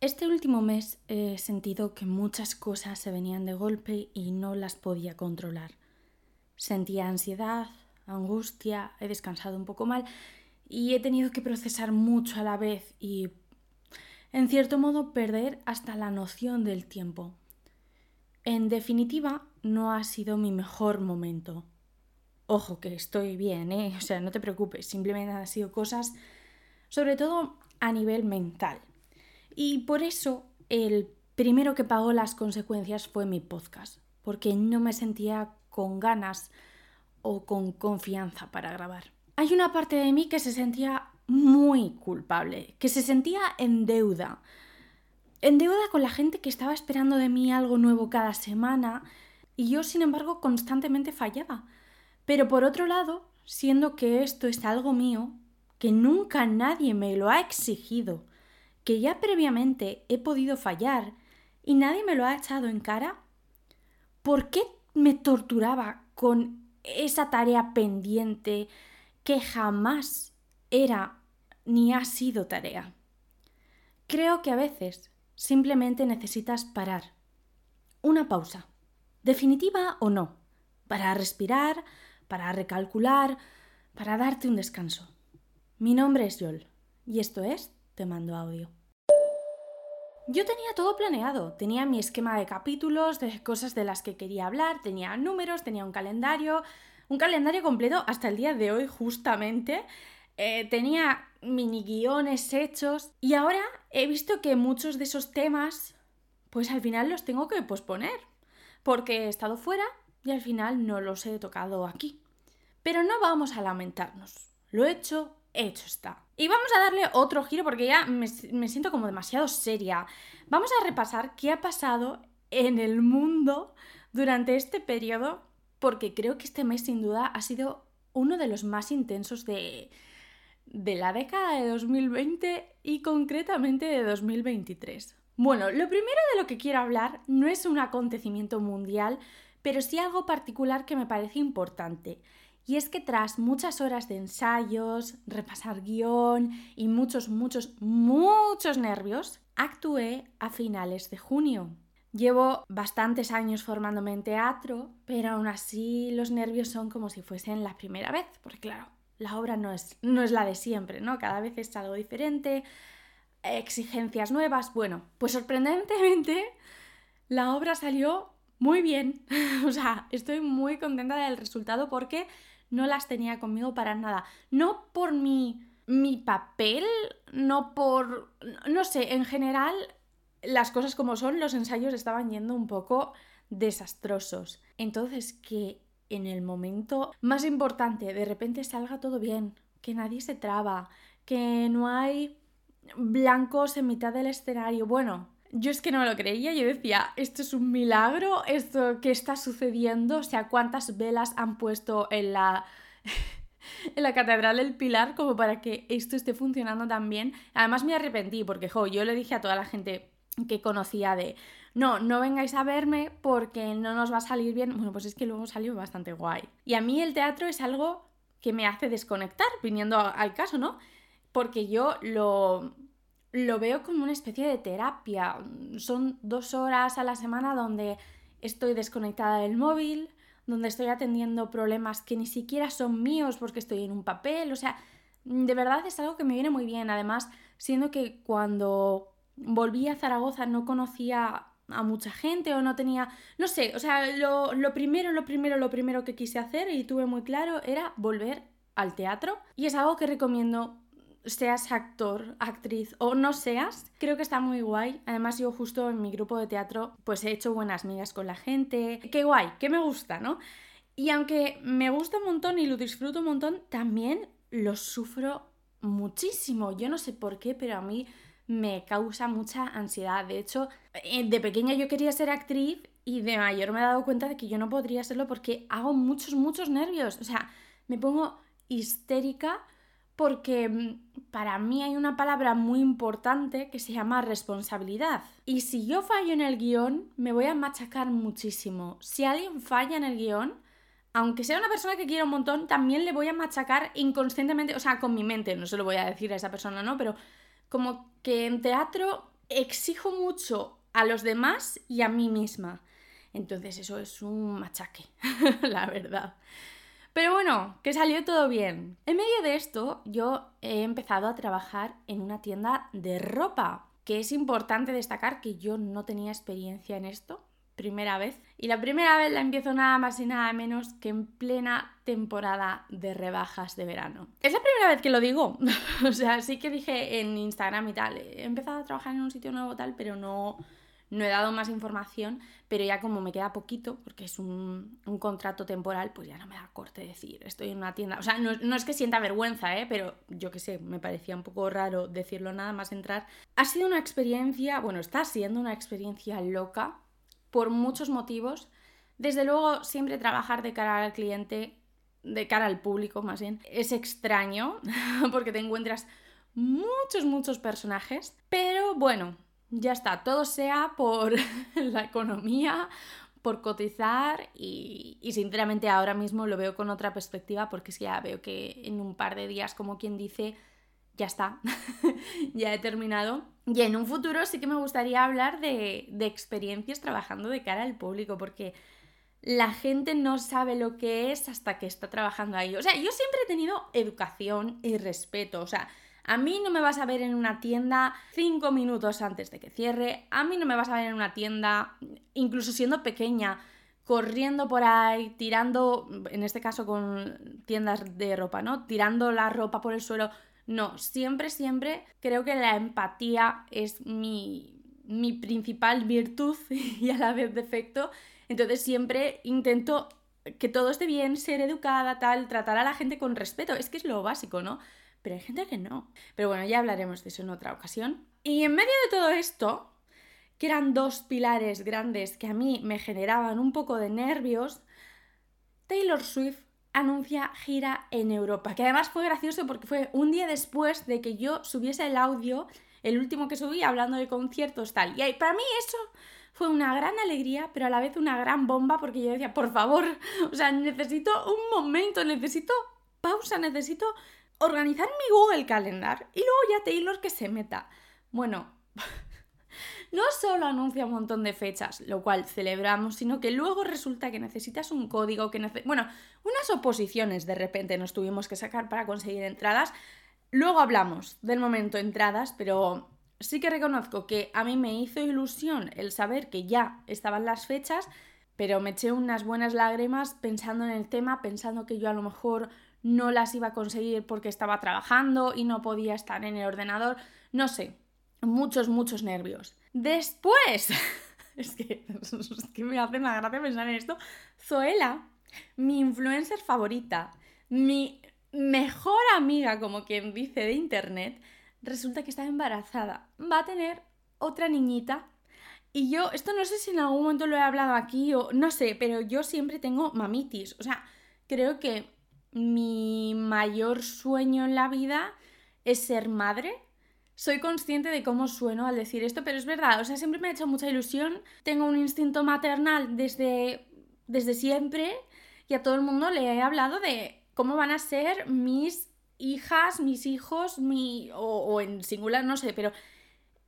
Este último mes he sentido que muchas cosas se venían de golpe y no las podía controlar. Sentía ansiedad, angustia, he descansado un poco mal y he tenido que procesar mucho a la vez y, en cierto modo, perder hasta la noción del tiempo. En definitiva, no ha sido mi mejor momento. Ojo, que estoy bien, ¿eh? O sea, no te preocupes, simplemente han sido cosas, sobre todo a nivel mental. Y por eso el primero que pagó las consecuencias fue mi podcast, porque no me sentía con ganas o con confianza para grabar. Hay una parte de mí que se sentía muy culpable, que se sentía en deuda. En deuda con la gente que estaba esperando de mí algo nuevo cada semana y yo, sin embargo, constantemente fallaba. Pero por otro lado, siendo que esto es algo mío, que nunca nadie me lo ha exigido, que ya previamente he podido fallar y nadie me lo ha echado en cara, ¿por qué me torturaba con esa tarea pendiente que jamás era ni ha sido tarea? Creo que a veces simplemente necesitas parar. Una pausa, definitiva o no, para respirar, para recalcular, para darte un descanso. Mi nombre es Yol y esto es te mando audio. Yo tenía todo planeado, tenía mi esquema de capítulos, de cosas de las que quería hablar, tenía números, tenía un calendario, un calendario completo hasta el día de hoy justamente, eh, tenía mini guiones hechos y ahora he visto que muchos de esos temas pues al final los tengo que posponer porque he estado fuera y al final no los he tocado aquí. Pero no vamos a lamentarnos, lo hecho, hecho está. Y vamos a darle otro giro porque ya me, siento como demasiado seria. Vamos a repasar qué ha pasado en el mundo durante este periodo porque creo que este mes sin duda ha sido uno de los más intensos de, de la década de 2020 y concretamente de 2023. Bueno, lo primero de lo que quiero hablar no es un acontecimiento mundial, pero sí algo particular que me parece importante. Y es que tras muchas horas de ensayos, repasar guion y muchos, muchos, muchos nervios, actué a finales de junio. Llevo bastantes años formándome en teatro, pero aún así los nervios son como si fuesen la primera vez, porque claro, la obra no es, no es la de siempre, ¿no? Cada vez es algo diferente, exigencias nuevas. Bueno, pues sorprendentemente la obra salió muy bien. o sea, estoy muy contenta del resultado porque no las tenía conmigo para nada. No por mi, mi papel, no por... no sé, en general las cosas como son, los ensayos estaban yendo un poco desastrosos. Entonces, que en el momento más importante de repente salga todo bien, que nadie se traba, que no hay blancos en mitad del escenario. Bueno, yo es que no lo creía, yo decía, esto es un milagro, esto que está sucediendo, o sea, cuántas velas han puesto en la en la Catedral del Pilar como para que esto esté funcionando tan bien. Además me arrepentí porque, yo le dije a toda la gente que conocía de, no, no vengáis a verme porque no nos va a salir bien. Bueno, pues es que luego salió bastante guay. Y a mí el teatro es algo que me hace desconectar, viniendo al caso, ¿no? Porque yo lo, lo veo como una especie de terapia. Son dos horas a la semana donde estoy desconectada del móvil, donde estoy atendiendo problemas que ni siquiera son míos porque estoy en un papel. O sea, de verdad es algo que me viene muy bien. Además, siendo que cuando volví a Zaragoza no conocía a mucha gente o no tenía, no sé, o sea, lo, lo primero, lo primero, lo primero que quise hacer y tuve muy claro era volver al teatro y es algo que recomiendo seas actor, actriz o no seas, creo que está muy guay. Además, yo justo en mi grupo de teatro, pues he hecho buenas migas con la gente. Qué guay, qué me gusta, ¿no? Y aunque me gusta un montón y lo disfruto un montón, también lo sufro muchísimo. Yo no sé por qué, pero a mí me causa mucha ansiedad. De hecho, eh, de pequeña yo quería ser actriz y de mayor me he dado cuenta de que yo no podría serlo porque hago muchos, muchos nervios. O sea, me pongo histérica porque mm, para mí hay una palabra muy importante que se llama responsabilidad. Y si yo fallo en el guion, me voy a machacar muchísimo. Si alguien falla en el guion, aunque sea una persona que quiero un montón, también le voy a machacar inconscientemente, o sea, con mi mente, no se lo voy a decir a esa persona, ¿no? Pero como que en teatro exijo mucho a los demás y a mí misma. Entonces eso es un machaque, la verdad. Pero bueno, que salió todo bien. En medio de esto, yo he empezado a trabajar en una tienda de ropa, que es importante destacar que yo no tenía experiencia en esto primera vez. Y la primera vez la empiezo nada más y nada menos que en plena temporada de rebajas de verano. Es la primera vez que lo digo. o sea, sí que dije en Instagram y tal, he empezado a trabajar en un sitio nuevo tal, pero no, no he dado más información, pero ya como me queda poquito, porque es un, contrato temporal, pues ya no me da corte decir, estoy en una tienda. O sea, no, no es que sienta vergüenza, ¿eh? pero yo qué sé, me parecía un poco raro decirlo nada más entrar. Ha sido una experiencia, bueno, está siendo una experiencia loca, por muchos motivos. Desde luego, siempre trabajar de cara al cliente, de cara al público más bien, es extraño porque te encuentras muchos, muchos personajes. Pero bueno, ya está, todo sea por la economía, por cotizar y, y, sinceramente ahora mismo lo veo con otra perspectiva porque es ya veo que en un par de días, como quien dice, ya está, ya he terminado. Y en un futuro sí que me gustaría hablar de, de, experiencias trabajando de cara al público, porque la gente no sabe lo que es hasta que está trabajando ahí. O sea, yo siempre he tenido educación y respeto. O sea, a mí no me vas a ver en una tienda cinco minutos antes de que cierre. A mí no me vas a ver en una tienda, incluso siendo pequeña, corriendo por ahí, tirando, en este caso con tiendas de ropa, ¿no? Tirando la ropa por el suelo no, siempre, siempre creo que la empatía es mi, mi principal virtud y a la vez defecto. Entonces siempre intento que todo esté bien, ser educada, tal, tratar a la gente con respeto. Es que es lo básico, ¿no? Pero hay gente que no. Pero bueno, ya hablaremos de eso en otra ocasión. Y en medio de todo esto, que eran dos pilares grandes que a mí me generaban un poco de nervios, Taylor Swift anuncia gira en Europa, que además fue gracioso porque fue un día después de que yo subiese el audio, el último que subí, hablando de conciertos tal. Y para mí eso fue una gran alegría, pero a la vez una gran bomba porque yo decía, por favor, o sea, necesito un momento, necesito pausa, necesito organizar mi Google Calendar y luego ya Taylor que se meta. Bueno, no solo anuncia un montón de fechas, lo cual celebramos, sino que luego resulta que necesitas un código, que bueno, unas oposiciones de repente nos tuvimos que sacar para conseguir entradas. Luego hablamos del momento entradas, pero sí que reconozco que a mí me hizo ilusión el saber que ya estaban las fechas, pero me eché unas buenas lágrimas pensando en el tema, pensando que yo a lo mejor no las iba a conseguir porque estaba trabajando y no podía estar en el ordenador, no sé, muchos, muchos nervios. Después, es que, me hace una gracia pensar en esto, Zoela, mi influencer favorita, mi mejor amiga, como quien dice, de internet, resulta que está embarazada. Va a tener otra niñita. Y yo, esto no sé si en algún momento lo he hablado aquí o no sé, pero yo siempre tengo mamitis. O sea, creo que mi mayor sueño en la vida es ser madre soy consciente de cómo sueno al decir esto, pero es verdad, o sea, siempre me ha hecho mucha ilusión. Tengo un instinto maternal desde, desde siempre y a todo el mundo le he hablado de cómo van a ser mis hijas, mis hijos, mi, o, o en singular, no sé, pero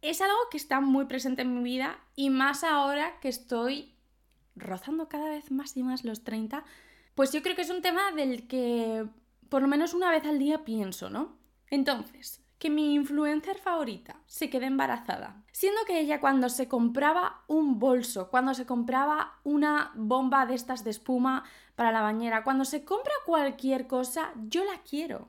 es algo que está muy presente en mi vida y más ahora que estoy rozando cada vez más y más los 30, pues yo creo que es un tema del que por lo menos una vez al día pienso, ¿no? Entonces, que mi influencer favorita se quede embarazada. Siendo que ella cuando se compraba un bolso, cuando se compraba una bomba de estas de espuma para la bañera, cuando se compra cualquier cosa, yo la quiero.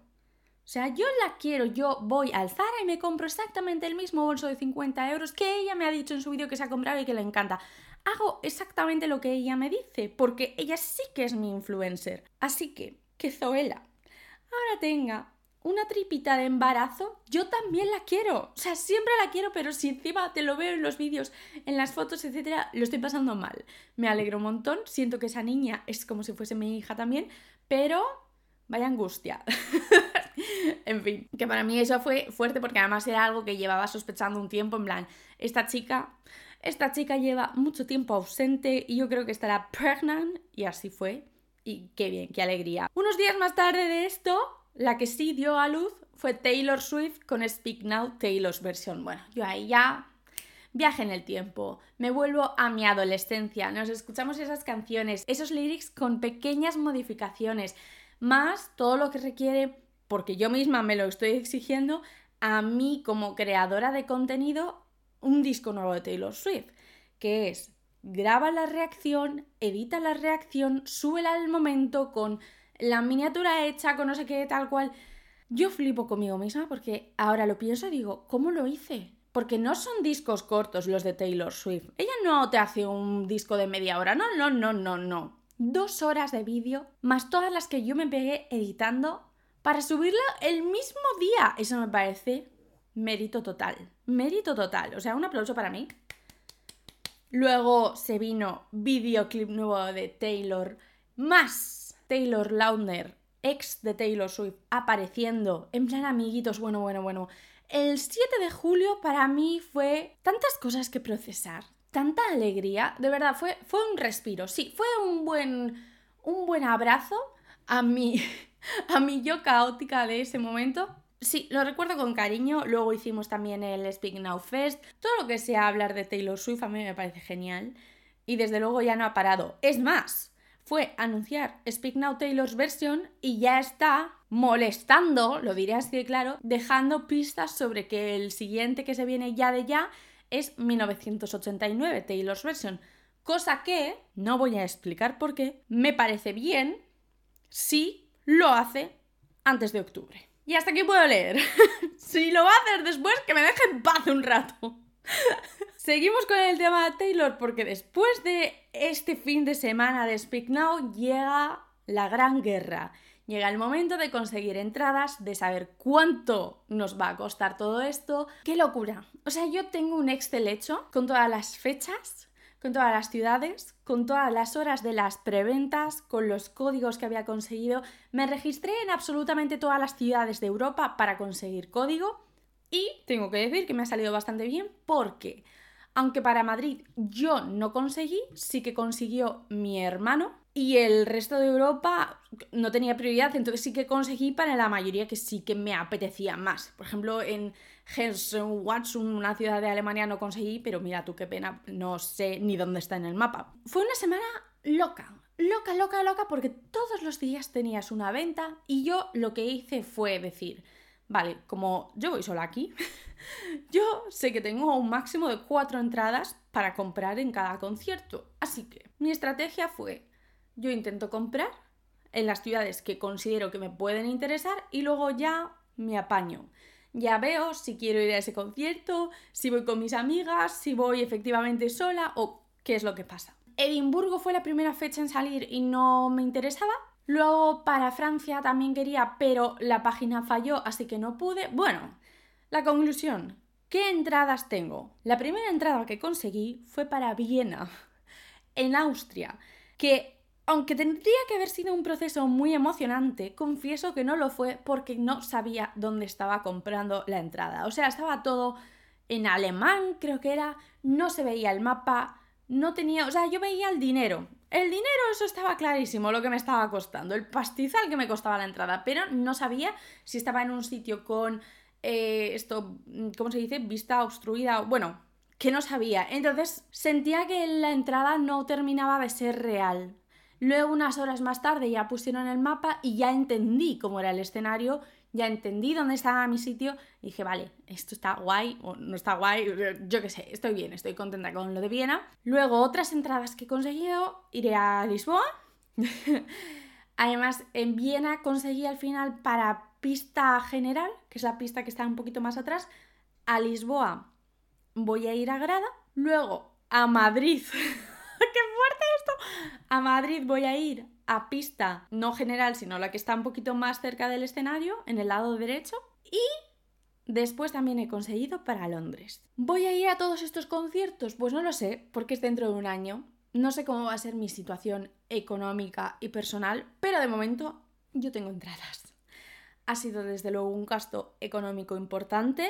O sea, yo la quiero, yo voy al Zara y me compro exactamente el mismo bolso de 50 euros que ella me ha dicho en su vídeo que se ha comprado y que le encanta. Hago exactamente lo que ella me dice, porque ella sí que es mi influencer. Así que, que Zoela ahora tenga una tripita de embarazo, yo también la quiero. O sea, siempre la quiero, pero si encima te lo veo en los vídeos, en las fotos, etcétera, lo estoy pasando mal. Me alegro un montón, siento que esa niña es como si fuese mi hija también, pero vaya angustia. en fin, que para mí eso fue fuerte porque además era algo que llevaba sospechando un tiempo, en plan, esta chica, esta chica lleva mucho tiempo ausente y yo creo que estará pregnant y así fue. Y qué bien, qué alegría. Unos días más tarde de esto, la que sí dio a luz fue Taylor Swift con Speak Now, Taylor's versión. Bueno, yo ahí ya viaje en el tiempo, me vuelvo a mi adolescencia, nos escuchamos esas canciones, esos lyrics con pequeñas modificaciones, más todo lo que requiere, porque yo misma me lo estoy exigiendo, a mí como creadora de contenido, un disco nuevo de Taylor Swift, que es graba la reacción, edita la reacción, súbela al momento con la miniatura hecha, con no sé qué, tal cual. Yo flipo conmigo misma porque ahora lo pienso y digo, ¿cómo lo hice? Porque no son discos cortos los de Taylor Swift. Ella no te hace un disco de media hora, no, no, no, no, no. Dos horas de vídeo, más todas las que yo me pegué editando para subirla el mismo día. Eso me parece mérito total. Mérito total. O sea, un aplauso para mí. Luego se vino videoclip nuevo de Taylor, más Taylor Lautner, ex de Taylor Swift, apareciendo en plan amiguitos, bueno, bueno, bueno. El 7 de julio para mí fue tantas cosas que procesar, tanta alegría, de verdad, fue, fue un respiro, sí, fue un buen, un buen abrazo a mi, a mi yo caótica de ese momento, Sí, lo recuerdo con cariño. Luego hicimos también el Speak Now Fest. Todo lo que sea hablar de Taylor Swift a mí me parece genial. Y desde luego ya no ha parado. Es más, fue anunciar Speak Now Taylor's versión y ya está molestando, lo diré así de claro, dejando pistas sobre que el siguiente que se viene ya de ya es 1989 Taylor's version. Cosa que, no voy a explicar por qué, me parece bien si lo hace antes de octubre. Y hasta aquí puedo leer. si lo va a hacer después, que me deje en paz un rato. Seguimos con el tema de Taylor porque después de este fin de semana de Speak Now llega la gran guerra. Llega el momento de conseguir entradas, de saber cuánto nos va a costar todo esto. ¡Qué locura! O sea, yo tengo un Excel hecho con todas las fechas con todas las ciudades, con todas las horas de las preventas, con los códigos que había conseguido. Me registré en absolutamente todas las ciudades de Europa para conseguir código y tengo que decir que me ha salido bastante bien porque, aunque para Madrid yo no conseguí, sí que consiguió mi hermano y el resto de Europa no tenía prioridad, entonces sí que conseguí para la mayoría que sí que me apetecía más. Por ejemplo, en Hessen-Watsun, una ciudad de Alemania, no conseguí, pero mira tú qué pena, no sé ni dónde está en el mapa. Fue una semana loca, loca, loca, loca, porque todos los días tenías una venta y yo lo que hice fue decir, vale, como yo voy sola aquí, yo sé que tengo un máximo de cuatro entradas para comprar en cada concierto. Así que mi estrategia fue, yo intento comprar en las ciudades que considero que me pueden interesar y luego ya me apaño ya veo si quiero ir a ese concierto, si voy con mis amigas, si voy efectivamente sola o qué es lo que pasa. Edimburgo fue la primera fecha en salir y no me interesaba. Luego para Francia también quería, pero la página falló, así que no pude. Bueno, la conclusión. ¿Qué entradas tengo? La primera entrada que conseguí fue para Viena, en Austria, que aunque tendría que haber sido un proceso muy emocionante, confieso que no lo fue porque no sabía dónde estaba comprando la entrada. O sea, estaba todo en alemán, creo que era, no se veía el mapa, no tenía, o sea, yo veía el dinero. El dinero, eso estaba clarísimo, lo que me estaba costando, el pastizal que me costaba la entrada, pero no sabía si estaba en un sitio con eh, esto, ¿cómo se dice? Vista obstruida, bueno, que no sabía. Entonces sentía que la entrada no terminaba de ser real. Luego, unas horas más tarde, ya pusieron el mapa y ya entendí cómo era el escenario, ya entendí dónde estaba mi sitio y dije, vale, esto está guay o no está guay, yo qué sé, estoy bien, estoy contenta con lo de Viena. Luego, otras entradas que he conseguido, iré a Lisboa. Además, en Viena conseguí al final para pista general, que es la pista que está un poquito más atrás, a Lisboa voy a ir a Grada, luego a Madrid. A Madrid voy a ir a pista no general, sino la que está un poquito más cerca del escenario, en el lado derecho. Y después también he conseguido para Londres. ¿Voy a ir a todos estos conciertos? Pues no lo sé, porque es dentro de un año. No sé cómo va a ser mi situación económica y personal, pero de momento yo tengo entradas. Ha sido desde luego un gasto económico importante,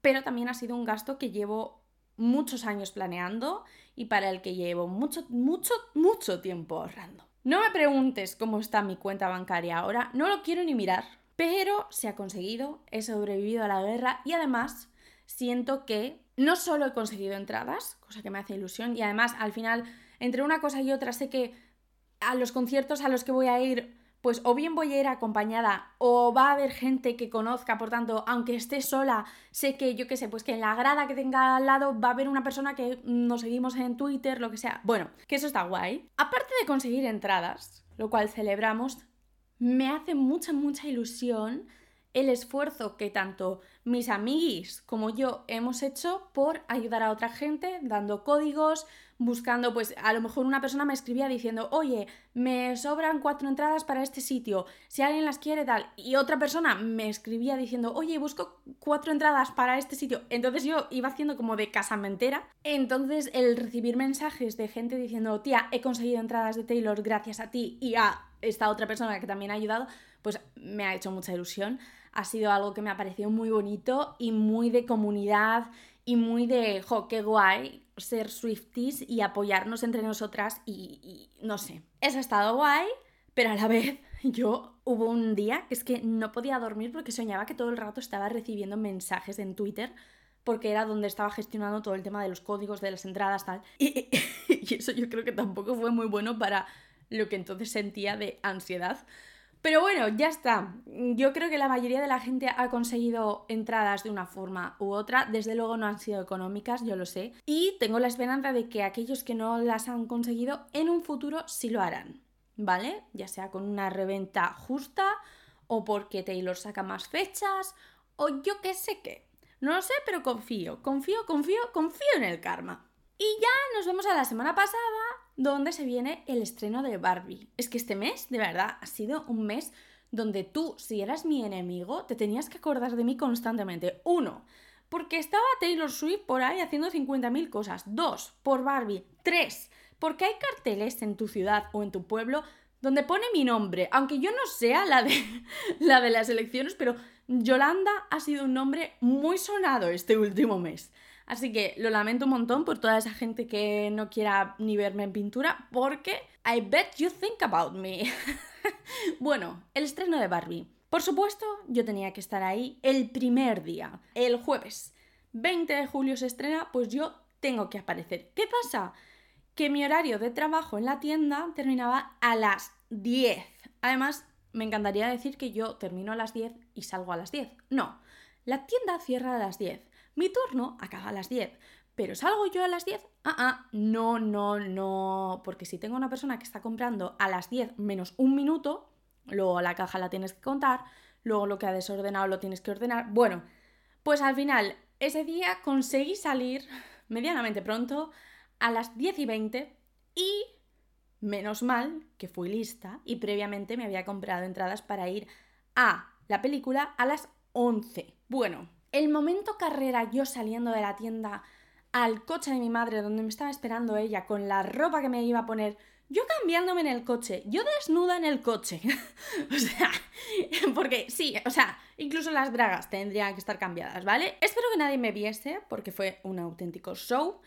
pero también ha sido un gasto que llevo muchos años planeando y para el que llevo mucho, mucho, mucho tiempo ahorrando. No me preguntes cómo está mi cuenta bancaria ahora, no lo quiero ni mirar, pero se ha conseguido, he sobrevivido a la guerra y además siento que no solo he conseguido entradas, cosa que me hace ilusión, y además al final, entre una cosa y otra, sé que a los conciertos a los que voy a ir, pues o bien voy a ir acompañada o va a haber gente que conozca, por tanto, aunque esté sola, sé que yo qué sé, pues que en la grada que tenga al lado va a haber una persona que nos seguimos en Twitter, lo que sea. Bueno, que eso está guay. Aparte de conseguir entradas, lo cual celebramos, me hace mucha, mucha ilusión el esfuerzo que tanto mis amiguis como yo hemos hecho por ayudar a otra gente, dando códigos, buscando, pues a lo mejor una persona me escribía diciendo, oye, me sobran cuatro entradas para este sitio, si alguien las quiere tal, y otra persona me escribía diciendo, oye, busco cuatro entradas para este sitio, entonces yo iba haciendo como de casamentera, entonces el recibir mensajes de gente diciendo, tía, he conseguido entradas de Taylor gracias a ti y a esta otra persona que también ha ayudado, pues me ha hecho mucha ilusión ha sido algo que me ha parecido muy bonito y muy de comunidad y muy de, jo, qué guay ser Swifties y apoyarnos entre nosotras y, no sé. Eso ha estado guay, pero a la vez yo hubo un día que es que no podía dormir porque soñaba que todo el rato estaba recibiendo mensajes en Twitter porque era donde estaba gestionando todo el tema de los códigos de las entradas tal. y eso yo creo que tampoco fue muy bueno para lo que entonces sentía de ansiedad pero bueno, ya está. Yo creo que la mayoría de la gente ha conseguido entradas de una forma u otra. Desde luego no han sido económicas, yo lo sé. Y tengo la esperanza de que aquellos que no las han conseguido en un futuro sí lo harán. ¿Vale? Ya sea con una reventa justa o porque Taylor saca más fechas o yo qué sé qué. No lo sé, pero confío, confío, confío, confío en el karma. Y ya nos vemos a la semana pasada, donde se viene el estreno de Barbie. Es que este mes, de verdad, ha sido un mes donde tú, si eras mi enemigo, te tenías que acordar de mí constantemente. Uno, porque estaba Taylor Swift por ahí haciendo 50.000 cosas. Dos, por Barbie. Tres, porque hay carteles en tu ciudad o en tu pueblo donde pone mi nombre, aunque yo no sea la de, la de las elecciones, pero Yolanda ha sido un nombre muy sonado este último mes. Así que lo lamento un montón por toda esa gente que no quiera ni verme en pintura, porque I bet you think about me. bueno, el estreno de Barbie. Por supuesto, yo tenía que estar ahí el primer día, el jueves. 20 de julio se estrena, pues yo tengo que aparecer. ¿Qué pasa? Que mi horario de trabajo en la tienda terminaba a las 10. Además, me encantaría decir que yo termino a las 10 y salgo a las 10. No, la tienda cierra a las 10. Mi turno acaba a las 10. ¿Pero salgo yo a las 10? Ah, ah, no, no, no. Porque si tengo una persona que está comprando a las 10 menos un minuto, luego la caja la tienes que contar, luego lo que ha desordenado lo tienes que ordenar. Bueno, pues al final, ese día conseguí salir medianamente pronto a las 10 y 20 y menos mal que fui lista y previamente me había comprado entradas para ir a la película a las 11. Bueno, el momento carrera yo saliendo de la tienda al coche de mi madre donde me estaba esperando ella con la ropa que me iba a poner, yo cambiándome en el coche, yo desnuda en el coche. o sea, porque sí, o sea, incluso las bragas tendrían que estar cambiadas, ¿vale? Espero que nadie me viese porque fue un auténtico show.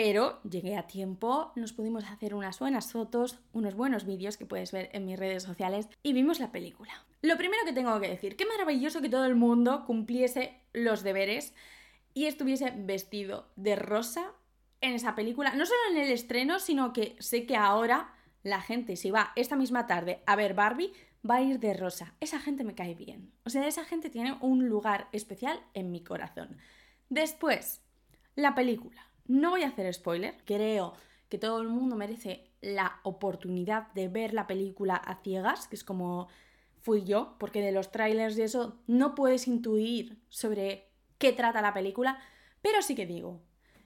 Pero llegué a tiempo, nos pudimos hacer unas buenas fotos, unos buenos vídeos que puedes ver en mis redes sociales y vimos la película. Lo primero que tengo que decir, qué maravilloso que todo el mundo cumpliese los deberes y estuviese vestido de rosa en esa película. No solo en el estreno, sino que sé que ahora la gente, si va esta misma tarde a ver Barbie, va a ir de rosa. Esa gente me cae bien. O sea, esa gente tiene un lugar especial en mi corazón. Después, la película. No voy a hacer spoiler, creo que todo el mundo merece la oportunidad de ver la película a ciegas, que es como fui yo, porque de los trailers y eso no puedes intuir sobre qué trata la película, pero sí que digo,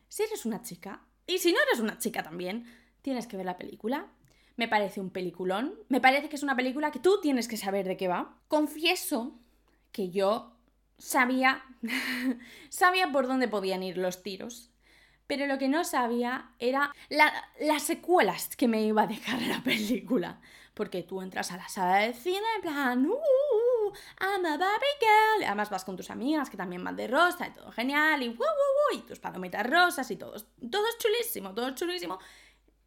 si eres una chica, y si no eres una chica también, tienes que ver la película. Me parece un peliculón, me parece que es una película que tú tienes que saber de qué va. Confieso que yo sabía sabía por dónde podían ir los tiros pero lo que no sabía era las secuelas que me iba a dejar la película. Porque tú entras a la sala de cine en plan, uh, I'm a Barbie girl. además vas con tus amigas que también van de rosa y todo genial. Y, uh, uh, y tus palomitas rosas y todo. Todo es chulísimo, todo es chulísimo.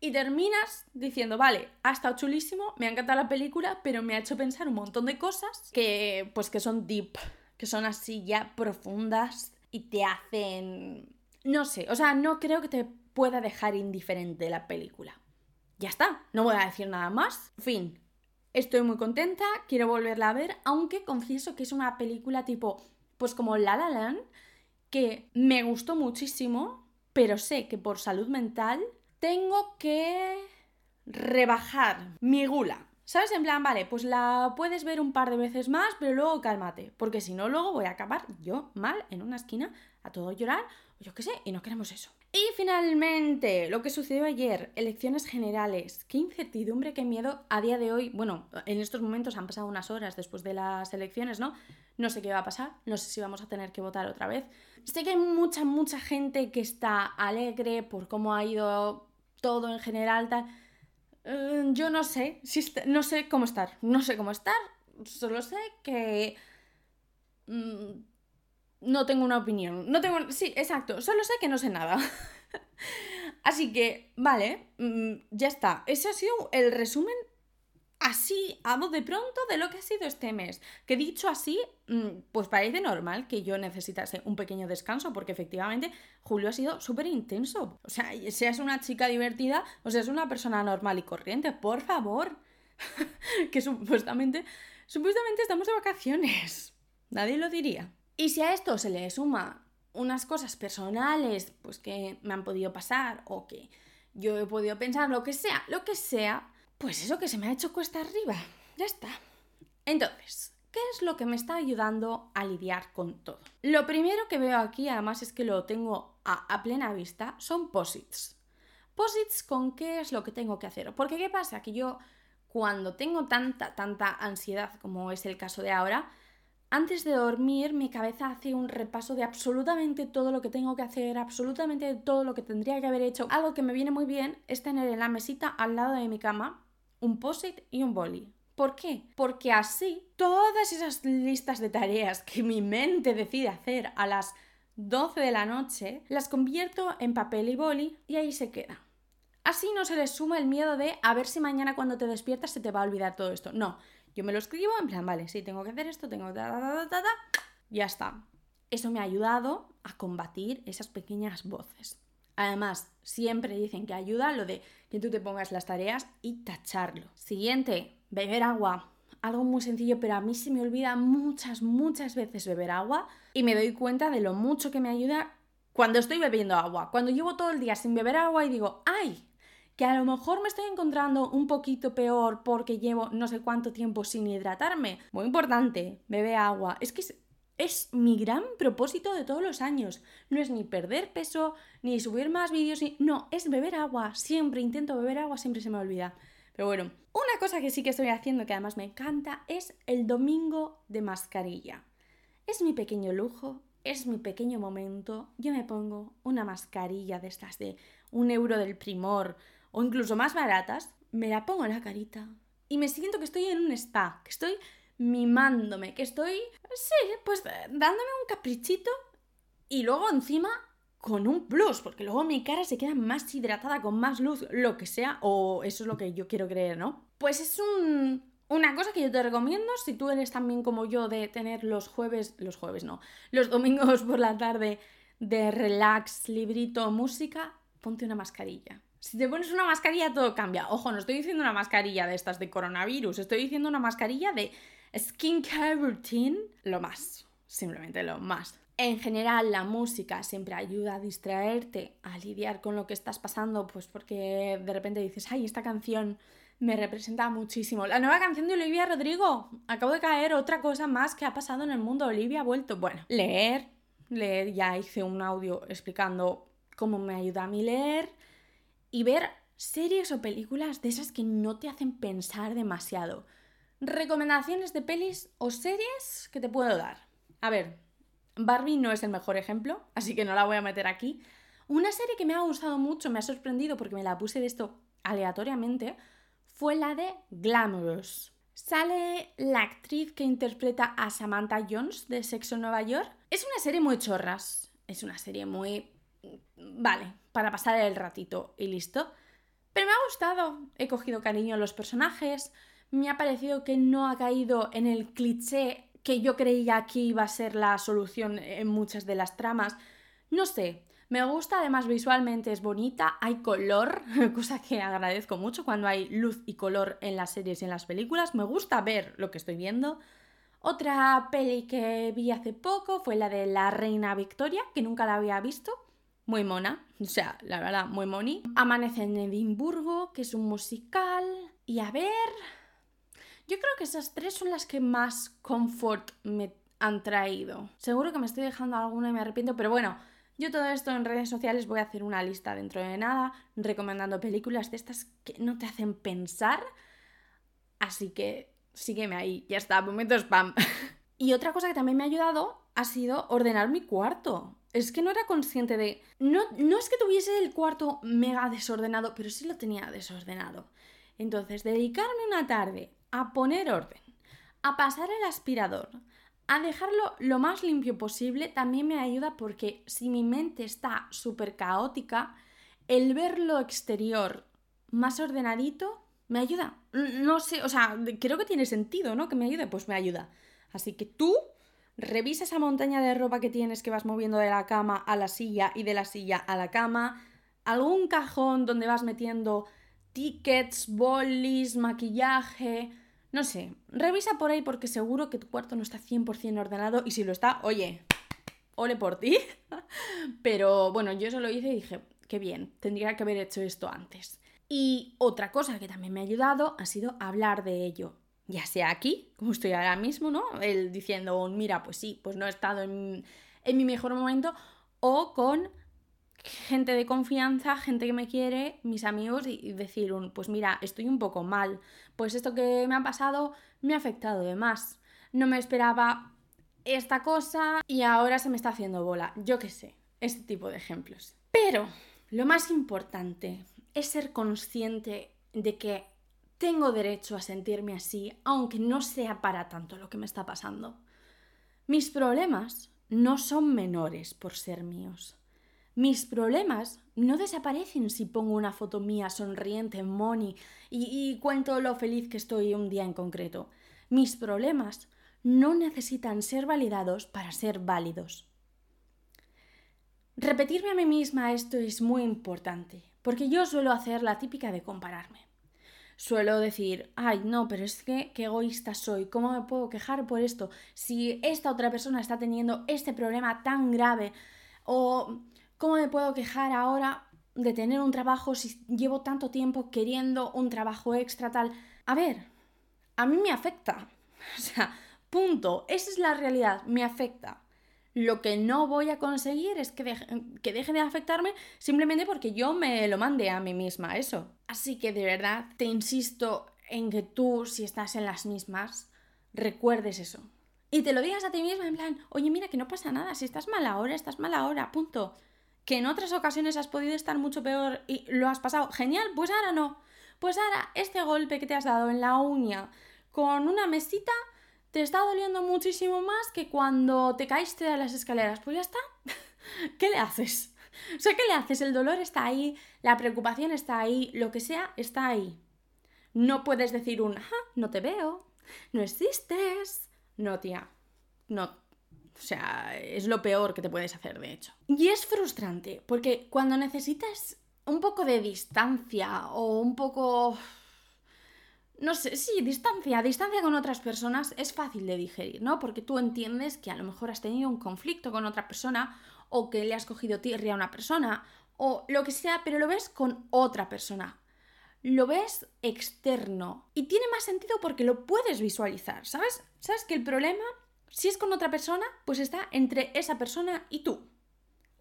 y terminas diciendo, vale, ha estado chulísimo, me ha encantado la película, pero me ha hecho pensar un montón de cosas que pues que son deep, que son así ya profundas y te hacen no sé, o sea, no creo que te pueda dejar indiferente la película. Ya está, no voy a decir nada más. Fin. Estoy muy contenta, quiero volverla a ver, aunque confieso que es una película tipo, pues como La La Land, que me gustó muchísimo, pero sé que por salud mental tengo que rebajar mi gula. ¿Sabes? En plan, vale, pues la puedes ver un par de veces más, pero luego cálmate, porque si no, luego voy a acabar yo mal en una esquina a todo llorar, yo qué sé, y no queremos eso. Y finalmente, lo que sucedió ayer, elecciones generales. Qué incertidumbre, qué miedo. A día de hoy, bueno, en estos momentos han pasado unas horas después de las elecciones, ¿no? No sé qué va a pasar, no sé si vamos a tener que votar otra vez. Sé que hay mucha, mucha gente que está alegre por cómo ha ido todo en general, tal. Eh, yo no sé, no sé cómo estar, no sé cómo estar, solo sé que... Mm, no tengo una opinión. No tengo. Sí, exacto. Solo sé que no sé nada. Así que, vale, mm, ya está. Ese ha sido el resumen así, a de pronto, de lo que ha sido este mes. Que dicho así, mm, pues parece normal que yo necesitase un pequeño descanso, porque efectivamente Julio ha sido súper intenso. O sea, seas una chica divertida o seas una persona normal y corriente, por favor. que supuestamente, supuestamente estamos de vacaciones. Nadie lo diría. Y si a esto se le suma unas cosas personales, pues que me han podido pasar o que yo he podido pensar, lo que sea, lo que sea, pues eso que se me ha hecho cuesta arriba. Ya está. Entonces, ¿qué es lo que me está ayudando a lidiar con todo? Lo primero que veo aquí, además es que lo tengo a, plena vista, son posits. Posits con qué es lo que tengo que hacer. Porque ¿qué pasa? Que yo cuando tengo tanta, tanta ansiedad como es el caso de ahora, antes de dormir, mi cabeza hace un repaso de absolutamente todo lo que tengo que hacer, absolutamente todo lo que tendría que haber hecho. Algo que me viene muy bien es tener en la mesita al lado de mi cama un post-it y un boli. ¿Por qué? Porque así todas esas listas de tareas que mi mente decide hacer a las 12 de la noche, las convierto en papel y boli y ahí se queda. Así no se le suma el miedo de a ver si mañana cuando te despiertas se te va a olvidar todo esto. No, yo me lo escribo en plan, vale, sí, tengo que hacer esto, tengo que... Ya está. Eso me ha ayudado a combatir esas pequeñas voces. Además, siempre dicen que ayuda lo de que tú te pongas las tareas y tacharlo. Siguiente, beber agua. Algo muy sencillo, pero a mí se me olvida muchas, muchas veces beber agua y me doy cuenta de lo mucho que me ayuda cuando estoy bebiendo agua. Cuando llevo todo el día sin beber agua y digo, ¡ay! Que a lo mejor me estoy encontrando un poquito peor porque llevo no sé cuánto tiempo sin hidratarme. Muy importante, bebe agua. Es que es, mi gran propósito de todos los años. No es ni perder peso, ni subir más vídeos, ni... no, es beber agua. Siempre intento beber agua, siempre se me olvida. Pero bueno, una cosa que sí que estoy haciendo que además me encanta es el domingo de mascarilla. Es mi pequeño lujo, es mi pequeño momento. Yo me pongo una mascarilla de estas de un euro del primor o incluso más baratas, me la pongo en la carita y me siento que estoy en un spa, que estoy mimándome, que estoy, sí, pues dándome un caprichito y luego encima con un plus, porque luego mi cara se queda más hidratada, con más luz, lo que sea, o eso es lo que yo quiero creer, ¿no? Pues es un, una cosa que yo te recomiendo, si tú eres también como yo de tener los jueves, los jueves no, los domingos por la tarde de relax, librito, música, ponte una mascarilla. Si te pones una mascarilla todo cambia. Ojo, no estoy diciendo una mascarilla de estas de coronavirus, estoy diciendo una mascarilla de skincare routine, lo más, simplemente lo más. En general, la música siempre ayuda a distraerte, a lidiar con lo que estás pasando, pues porque de repente dices, ay, esta canción me representa muchísimo. La nueva canción de Olivia Rodrigo. Acabo de caer otra cosa más que ha pasado en el mundo. Olivia ha vuelto. Bueno, leer, leer, ya hice un audio explicando cómo me ayuda a mí leer y ver series o películas de esas que no te hacen pensar demasiado. Recomendaciones de pelis o series que te puedo dar. A ver, Barbie no es el mejor ejemplo, así que no la voy a meter aquí. Una serie que me ha gustado mucho, me ha sorprendido porque me la puse de esto aleatoriamente, fue la de Glamorous. Sale la actriz que interpreta a Samantha Jones de Sexo Nueva York. Es una serie muy chorras, es una serie muy... Vale, para pasar el ratito y listo. Pero me ha gustado, he cogido cariño a los personajes, me ha parecido que no ha caído en el cliché que yo creía que iba a ser la solución en muchas de las tramas. No sé, me gusta, además visualmente es bonita, hay color, cosa que agradezco mucho cuando hay luz y color en las series y en las películas. Me gusta ver lo que estoy viendo. Otra peli que vi hace poco fue la de La Reina Victoria, que nunca la había visto. Muy mona, o sea, la verdad, muy moni. Amanece en Edimburgo, que es un musical. Y a ver. Yo creo que esas tres son las que más confort me han traído. Seguro que me estoy dejando alguna y me arrepiento, pero bueno, yo todo esto en redes sociales voy a hacer una lista dentro de nada, recomendando películas de estas que no te hacen pensar. Así que sígueme ahí, ya está, momento spam. y otra cosa que también me ha ayudado ha sido ordenar mi cuarto. Es que no era consciente de... No, no es que tuviese el cuarto mega desordenado, pero sí lo tenía desordenado. Entonces, dedicarme una tarde a poner orden, a pasar el aspirador, a dejarlo lo más limpio posible también me ayuda porque si mi mente está súper caótica, el ver lo exterior más ordenadito me ayuda. No sé, o sea, creo que tiene sentido, ¿no? Que me ayude, pues me ayuda. Así que tú revisa esa montaña de ropa que tienes que vas moviendo de la cama a la silla y de la silla a la cama, algún cajón donde vas metiendo tickets, bolis, maquillaje, no sé, revisa por ahí porque seguro que tu cuarto no está 100% ordenado y si lo está, oye, ole por ti. Pero bueno, yo eso lo hice y dije, qué bien, tendría que haber hecho esto antes. Y otra cosa que también me ha ayudado ha sido hablar de ello. Ya sea aquí, como estoy ahora mismo, ¿no? Él diciendo, mira, pues sí, pues no he estado en, en mi mejor momento, o con gente de confianza, gente que me quiere, mis amigos, y decir un, pues mira, estoy un poco mal, pues esto que me ha pasado me ha afectado de más. No me esperaba esta cosa y ahora se me está haciendo bola. Yo qué sé, este tipo de ejemplos. Pero lo más importante es ser consciente de que tengo derecho a sentirme así, aunque no sea para tanto lo que me está pasando. Mis problemas no son menores por ser míos. Mis problemas no desaparecen si pongo una foto mía sonriente en Money y, cuento lo feliz que estoy un día en concreto. Mis problemas no necesitan ser validados para ser válidos. Repetirme a mí misma esto es muy importante, porque yo suelo hacer la típica de compararme. Suelo decir, ay, no, pero es que qué egoísta soy, ¿cómo me puedo quejar por esto? Si esta otra persona está teniendo este problema tan grave, o ¿Cómo me puedo quejar ahora de tener un trabajo si llevo tanto tiempo queriendo un trabajo extra tal? A ver, a mí me afecta. O sea, punto. Esa es la realidad, me afecta. Lo que no voy a conseguir es que deje, que de afectarme simplemente porque yo me lo mande a mí misma, eso. Así que de verdad te insisto en que tú, si estás en las mismas, recuerdes eso. Y te lo digas a ti misma en plan, oye, mira que no pasa nada, si estás mal ahora, estás mal ahora, punto que en otras ocasiones has podido estar mucho peor y lo has pasado genial, pues ahora no. Pues ahora este golpe que te has dado en la uña con una mesita te está doliendo muchísimo más que cuando te caíste de las escaleras. Pues ya está. ¿Qué le haces? O sea, ¿qué le haces? El dolor está ahí, la preocupación está ahí, lo que sea está ahí. No puedes decir un, no te veo, no existes. No, tía, no, o sea, es lo peor que te puedes hacer, de hecho. Y es frustrante, porque cuando necesitas un poco de distancia o un poco... No sé, sí, distancia, distancia con otras personas es fácil de digerir, ¿no? Porque tú entiendes que a lo mejor has tenido un conflicto con otra persona o que le has cogido tirria a una persona o lo que sea, pero lo ves con otra persona. Lo ves externo y tiene más sentido porque lo puedes visualizar, ¿sabes? ¿Sabes que el problema si es con otra persona, pues está entre esa persona y tú.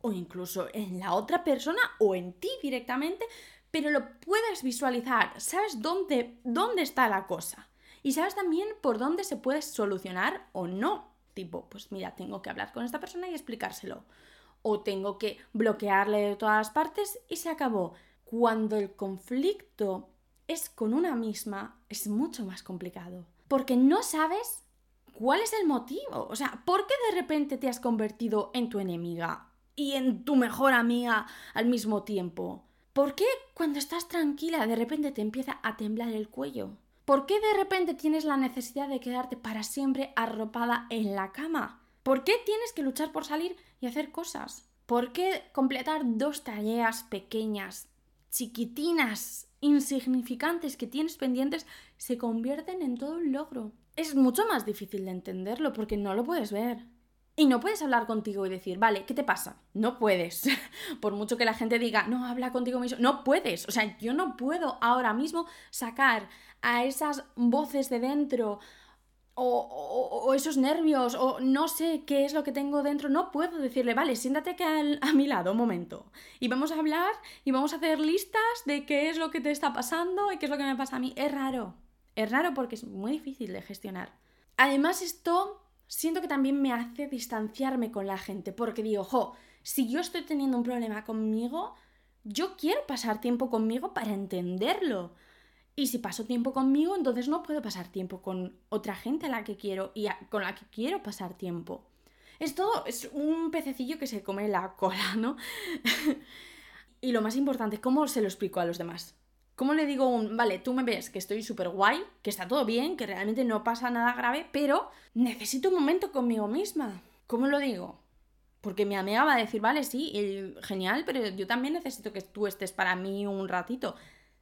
O incluso en la otra persona o en ti directamente, pero lo puedes visualizar, sabes dónde, dónde está la cosa. Y sabes también por dónde se puede solucionar o no. Tipo, pues mira, tengo que hablar con esta persona y explicárselo. O tengo que bloquearle de todas partes y se acabó. Cuando el conflicto es con una misma, es mucho más complicado. Porque no sabes ¿cuál es el motivo? O sea, ¿por qué de repente te has convertido en tu enemiga y en tu mejor amiga al mismo tiempo? ¿Por qué cuando estás tranquila de repente te empieza a temblar el cuello? ¿Por qué de repente tienes la necesidad de quedarte para siempre arropada en la cama? ¿Por qué tienes que luchar por salir y hacer cosas? ¿Por qué completar dos tareas pequeñas, chiquitinas, insignificantes que tienes pendientes se convierten en todo un logro? Es mucho más difícil de entenderlo porque no lo puedes ver. Y no puedes hablar contigo y decir, vale, ¿qué te pasa? No puedes. Por mucho que la gente diga, no, habla contigo mismo. No puedes. O sea, yo no puedo ahora mismo sacar a esas voces de dentro o, esos nervios o no sé qué es lo que tengo dentro. No puedo decirle, vale, siéntate aquí a mi lado un momento. Y vamos a hablar y vamos a hacer listas de qué es lo que te está pasando y qué es lo que me pasa a mí. Es raro. Es raro porque es muy difícil de gestionar. Además, esto siento que también me hace distanciarme con la gente, porque digo, ojo, si yo estoy teniendo un problema conmigo, yo quiero pasar tiempo conmigo para entenderlo. Y si paso tiempo conmigo, entonces no puedo pasar tiempo con otra gente a la que quiero y con la que quiero pasar tiempo. Es todo, es un pececillo que se come la cola, ¿no? y lo más importante, ¿cómo se lo explico a los demás? ¿Cómo le digo un, vale, tú me ves que estoy súper guay, que está todo bien, que realmente no pasa nada grave, pero necesito un momento conmigo misma? ¿Cómo lo digo? Porque mi amiga va a decir, vale, sí, genial, pero yo también necesito que tú estés para mí un ratito.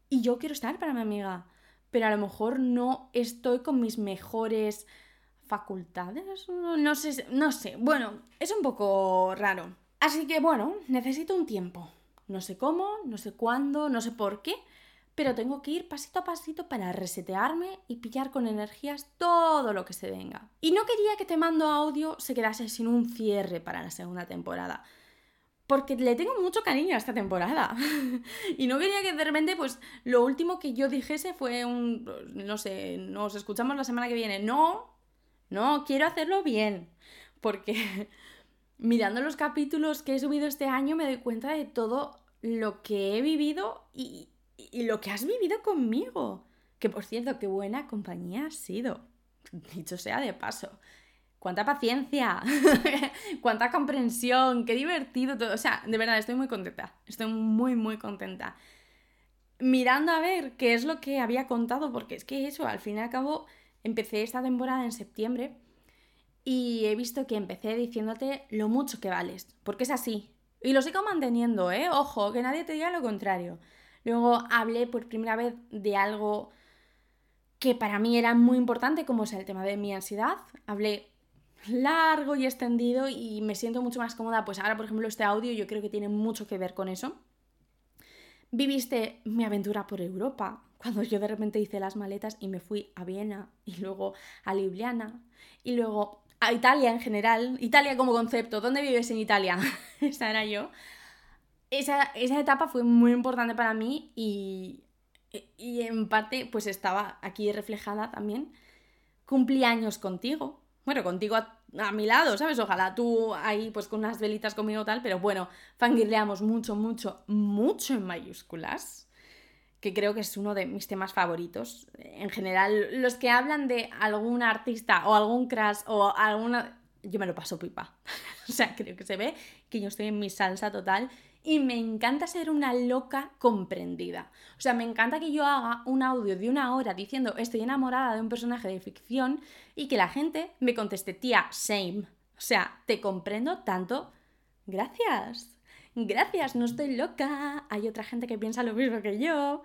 Y yo quiero estar para mi amiga, pero a lo mejor no estoy con mis mejores facultades, no sé, no sé, bueno, es un poco raro. Así que bueno, necesito un tiempo. No sé cómo, no sé cuándo, no sé por qué, pero tengo que ir pasito a pasito para resetearme y pillar con energías todo lo que se venga. Y no quería que Te Mando Audio se quedase sin un cierre para la segunda temporada. Porque le tengo mucho cariño a esta temporada. y no quería que de repente, pues, lo último que yo dijese fue un. No sé, nos escuchamos la semana que viene. No, no, quiero hacerlo bien. Porque mirando los capítulos que he subido este año me doy cuenta de todo lo que he vivido y, y lo que has vivido conmigo. Que por cierto, qué buena compañía has sido. Dicho sea de paso. Cuánta paciencia, cuánta comprensión, qué divertido todo. O sea, de verdad, estoy muy contenta. Estoy muy, muy contenta. Mirando a ver qué es lo que había contado, porque es que eso, al fin y al cabo, empecé esta temporada en septiembre y he visto que empecé diciéndote lo mucho que vales, porque es así. Y lo sigo manteniendo, ¿eh? Ojo, que nadie te diga lo contrario. Luego hablé por primera vez de algo que para mí era muy importante, como es el tema de mi ansiedad. Hablé largo y extendido y me siento mucho más cómoda. Pues ahora, por ejemplo, este audio yo creo que tiene mucho que ver con eso. Viviste mi aventura por Europa, cuando yo de repente hice las maletas y me fui a Viena y luego a Ljubljana y luego a Italia en general. Italia como concepto, ¿dónde vives en Italia? Esa era yo esa, etapa fue muy importante para mí y, y en parte pues estaba aquí reflejada también. Cumplí años contigo, bueno, contigo a, mi lado, ¿sabes? Ojalá tú ahí pues con unas velitas conmigo tal, pero bueno, fangirleamos mucho, mucho, mucho en mayúsculas, que creo que es uno de mis temas favoritos. En general, los que hablan de algún artista o algún crash o alguna... Yo me lo paso pipa. o sea, creo que se ve que yo estoy en mi salsa total y me encanta ser una loca comprendida. O sea, me encanta que yo haga un audio de una hora diciendo estoy enamorada de un personaje de ficción y que la gente me conteste, tía, same. O sea, te comprendo tanto. Gracias. Gracias, no estoy loca. Hay otra gente que piensa lo mismo que yo.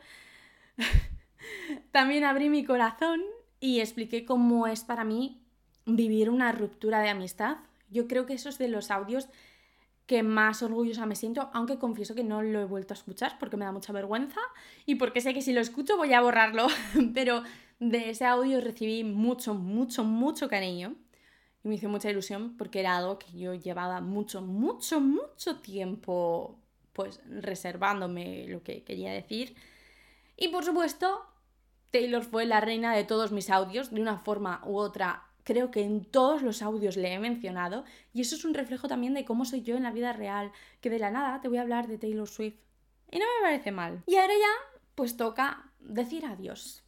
También abrí mi corazón y expliqué cómo es para mí vivir una ruptura de amistad. Yo creo que esos de los audios que más orgullosa me siento, aunque confieso que no lo he vuelto a escuchar porque me da mucha vergüenza y porque sé que si lo escucho voy a borrarlo, pero de ese audio recibí mucho, mucho, mucho cariño y me hizo mucha ilusión porque era algo que yo llevaba mucho, mucho, mucho tiempo pues reservándome lo que quería decir. Y por supuesto, Taylor fue la reina de todos mis audios, de una forma u otra creo que en todos los audios le he mencionado y eso es un reflejo también de cómo soy yo en la vida real, que de la nada te voy a hablar de Taylor Swift. Y no me parece mal. Y ahora ya, pues toca decir adiós.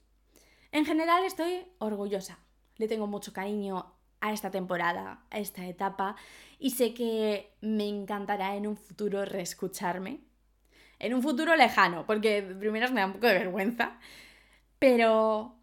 En general estoy orgullosa. Le tengo mucho cariño a esta temporada, a esta etapa, y sé que me encantará en un futuro reescucharme. en un futuro lejano, porque de primeras me da un poco de vergüenza. Pero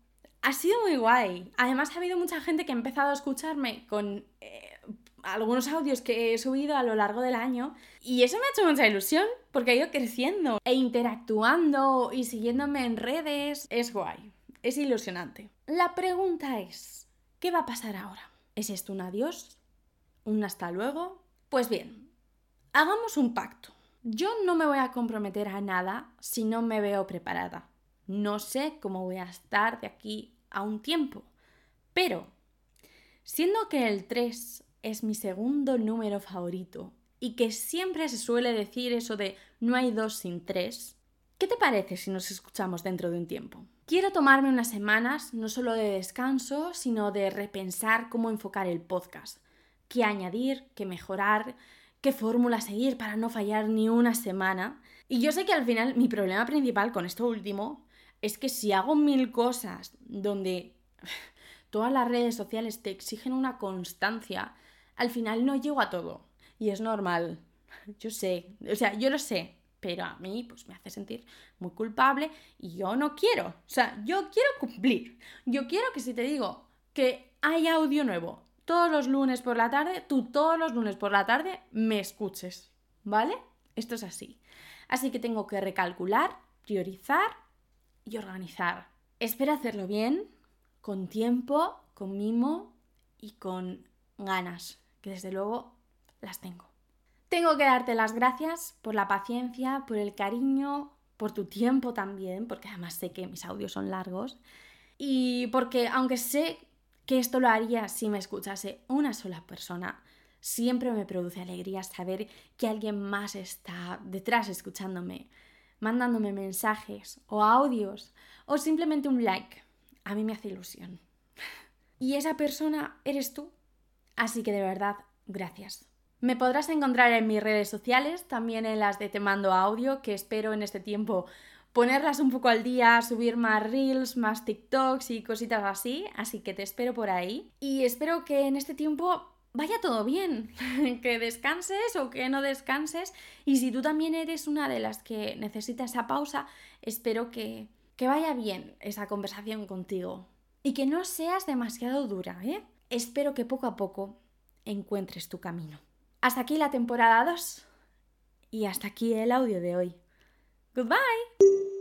ha sido muy guay. Además ha habido mucha gente que ha empezado a escucharme con eh, algunos audios que he subido a lo largo del año y eso me ha hecho mucha ilusión porque ha ido creciendo e interactuando y siguiéndome en redes. Es guay, es ilusionante. La pregunta es, ¿qué va a pasar ahora? ¿Es esto un adiós? ¿Un hasta luego? Pues bien, hagamos un pacto. Yo no me voy a comprometer a nada si no me veo preparada. No sé cómo voy a estar de aquí a un tiempo. Pero, siendo que el 3 es mi segundo número favorito y que siempre se suele decir eso de no hay dos sin tres, ¿qué te parece si nos escuchamos dentro de un tiempo? Quiero tomarme unas semanas no solo de descanso, sino de repensar cómo enfocar el podcast, qué añadir, qué mejorar, qué fórmula seguir para no fallar ni una semana. Y yo sé que al final mi problema principal con esto último es que si hago mil cosas donde todas las redes sociales te exigen una constancia, al final no llego a todo. Y es normal. Yo sé, o sea, yo lo sé, pero a mí pues me hace sentir muy culpable y yo no quiero. O sea, yo quiero cumplir. Yo quiero que si te digo que hay audio nuevo todos los lunes por la tarde, tú todos los lunes por la tarde me escuches, ¿vale? Esto es así. Así que tengo que recalcular, priorizar y organizar. Espero hacerlo bien, con tiempo, con mimo y con ganas que desde luego las tengo. Tengo que darte las gracias por la paciencia, por el cariño, por tu tiempo también, porque además sé que mis audios son largos, y porque aunque sé que esto lo haría si me escuchase una sola persona, siempre me produce alegría saber que alguien más está detrás escuchándome, mandándome mensajes o audios o simplemente un like. A mí me hace ilusión. Y esa persona eres tú. Así que de verdad, gracias. Me podrás encontrar en mis redes sociales, también en las de Te Mando Audio, que espero en este tiempo ponerlas un poco al día, subir más reels, más TikToks y cositas así, así que te espero por ahí. Y espero que en este tiempo vaya todo bien, que descanses o que no descanses. Y si tú también eres una de las que necesita esa pausa, espero que, que vaya bien esa conversación contigo. Y que no seas demasiado dura, ¿eh? Espero que poco a poco encuentres tu camino. Hasta aquí la temporada 2 y hasta aquí el audio de hoy. Goodbye.